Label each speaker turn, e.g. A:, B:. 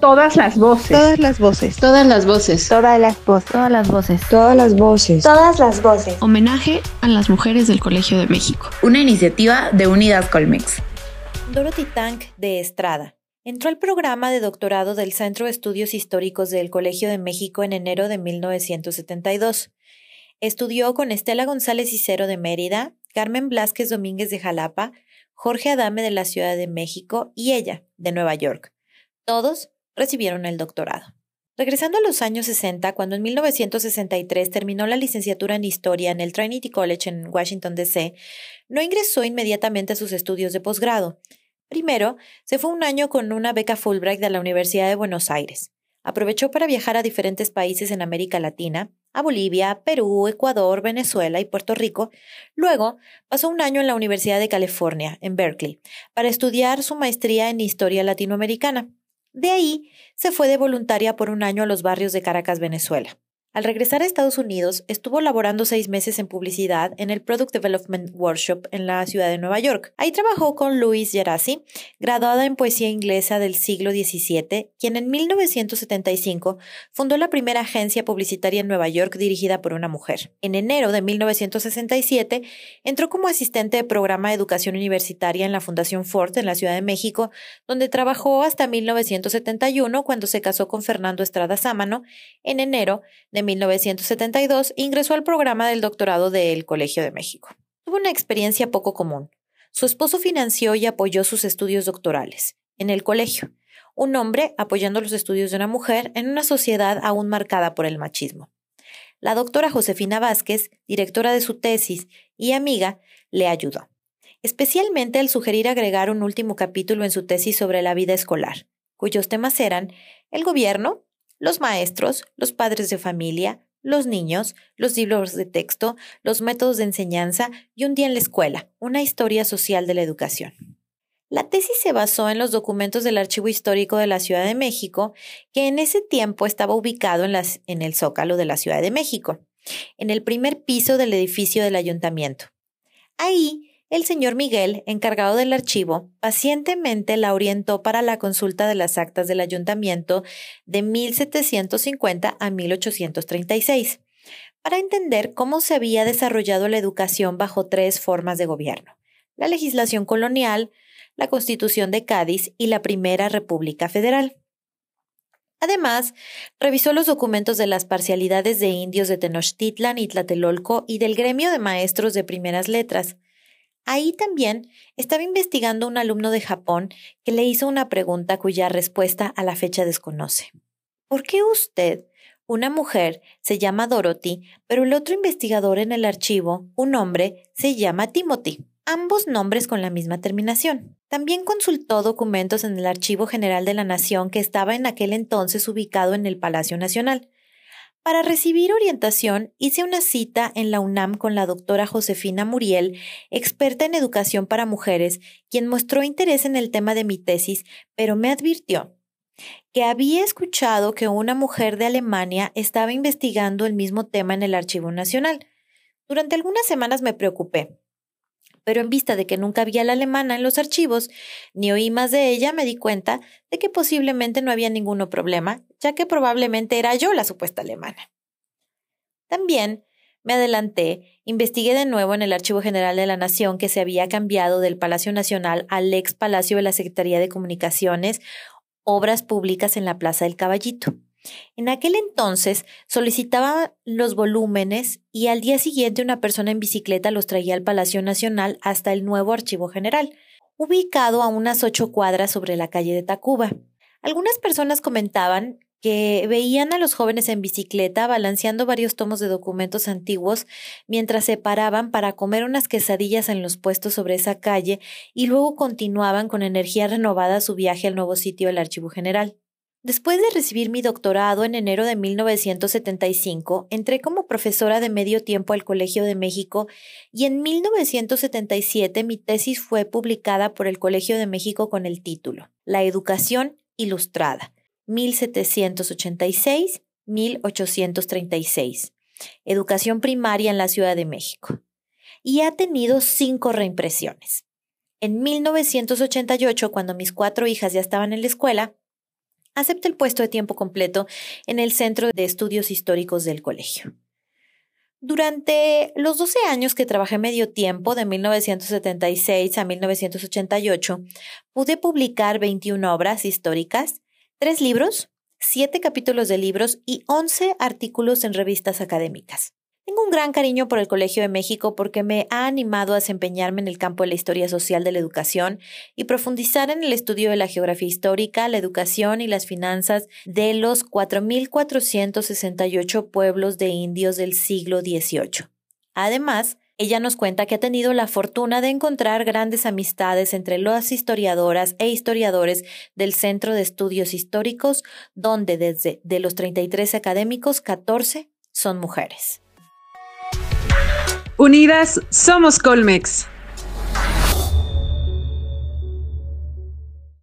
A: Todas las voces.
B: Todas las voces.
C: Todas las voces.
D: Todas las voces.
E: Todas las voces.
F: Todas las voces.
G: Todas las voces.
H: Homenaje a las mujeres del Colegio de México.
I: Una iniciativa de Unidas Colmex.
J: Dorothy Tank de Estrada. Entró al programa de doctorado del Centro de Estudios Históricos del Colegio de México en enero de 1972. Estudió con Estela González Cicero de Mérida, Carmen Blasquez Domínguez de Jalapa, Jorge Adame de la Ciudad de México y ella, de Nueva York. Todos recibieron el doctorado. Regresando a los años 60, cuando en 1963 terminó la licenciatura en Historia en el Trinity College en Washington, D.C., no ingresó inmediatamente a sus estudios de posgrado. Primero, se fue un año con una beca Fulbright de la Universidad de Buenos Aires. Aprovechó para viajar a diferentes países en América Latina, a Bolivia, Perú, Ecuador, Venezuela y Puerto Rico. Luego, pasó un año en la Universidad de California, en Berkeley, para estudiar su maestría en Historia Latinoamericana. De ahí se fue de voluntaria por un año a los barrios de Caracas, Venezuela. Al regresar a Estados Unidos, estuvo laborando seis meses en publicidad en el Product Development Workshop en la ciudad de Nueva York. Ahí trabajó con Louise Gerasi, graduada en poesía inglesa del siglo XVII, quien en 1975 fundó la primera agencia publicitaria en Nueva York dirigida por una mujer. En enero de 1967 entró como asistente de programa de educación universitaria en la Fundación Ford en la Ciudad de México, donde trabajó hasta 1971 cuando se casó con Fernando Estrada Sámano en enero de 1972, ingresó al programa del doctorado del Colegio de México. Tuvo una experiencia poco común. Su esposo financió y apoyó sus estudios doctorales en el colegio, un hombre apoyando los estudios de una mujer en una sociedad aún marcada por el machismo. La doctora Josefina Vázquez, directora de su tesis y amiga, le ayudó, especialmente al sugerir agregar un último capítulo en su tesis sobre la vida escolar, cuyos temas eran el gobierno, los maestros, los padres de familia, los niños, los libros de texto, los métodos de enseñanza y un día en la escuela, una historia social de la educación. La tesis se basó en los documentos del Archivo Histórico de la Ciudad de México, que en ese tiempo estaba ubicado en, el Zócalo de la Ciudad de México, en el primer piso del edificio del ayuntamiento. Ahí el señor Miguel, encargado del archivo, pacientemente la orientó para la consulta de las actas del ayuntamiento de 1750 a 1836, para entender cómo se había desarrollado la educación bajo tres formas de gobierno, la legislación colonial, la Constitución de Cádiz y la Primera República Federal. Además, revisó los documentos de las parcialidades de indios de Tenochtitlan y Tlatelolco y del gremio de maestros de primeras letras, Ahí también estaba investigando un alumno de Japón que le hizo una pregunta cuya respuesta a la fecha desconoce. ¿Por qué usted, una mujer, se llama Dorothy, pero el otro investigador en el archivo, un hombre, se llama Timothy? Ambos nombres con la misma terminación. También consultó documentos en el Archivo General de la Nación que estaba en aquel entonces ubicado en el Palacio Nacional. Para recibir orientación, hice una cita en la UNAM con la doctora Josefina Muriel, experta en educación para mujeres, quien mostró interés en el tema de mi tesis, pero me advirtió que había escuchado que una mujer de Alemania estaba investigando el mismo tema en el Archivo Nacional. Durante algunas semanas me preocupé, pero en vista de que nunca había la alemana en los archivos, ni oí más de ella, me di cuenta de que posiblemente no había ningún problema, ya que probablemente era yo la supuesta alemana. También me adelanté, investigué de nuevo en el Archivo General de la Nación que se había cambiado del Palacio Nacional al ex Palacio de la Secretaría de Comunicaciones, Obras Públicas en la Plaza del Caballito. En aquel entonces solicitaba los volúmenes y al día siguiente una persona en bicicleta los traía al Palacio Nacional hasta el nuevo Archivo General, ubicado a unas ocho cuadras sobre la calle de Tacuba. Algunas personas comentaban que veían a los jóvenes en bicicleta balanceando varios tomos de documentos antiguos mientras se paraban para comer unas quesadillas en los puestos sobre esa calle y luego continuaban con energía renovada su viaje al nuevo sitio del Archivo General. Después de recibir mi doctorado en enero de 1975, entré como profesora de medio tiempo al Colegio de México y en 1977 mi tesis fue publicada por el Colegio de México con el título La Educación Ilustrada, 1786-1836. Educación primaria en la Ciudad de México. Y ha tenido cinco reimpresiones. En 1988, cuando mis cuatro hijas ya estaban en la escuela, acepta el puesto de tiempo completo en el Centro de Estudios Históricos del colegio. Durante los 12 años que trabajé medio tiempo, de 1976 a 1988, pude publicar 21 obras históricas, 3 libros, 7 capítulos de libros y 11 artículos en revistas académicas. Tengo un gran cariño por el Colegio de México porque me ha animado a desempeñarme en el campo de la historia social de la educación y profundizar en el estudio de la geografía histórica, la educación y las finanzas de los 4.468 pueblos de indios del siglo XVIII. Además, ella nos cuenta que ha tenido la fortuna de encontrar grandes amistades entre las historiadoras e historiadores del Centro de Estudios Históricos, donde desde de los 33 académicos, 14 son mujeres.
A: Unidas somos Colmex.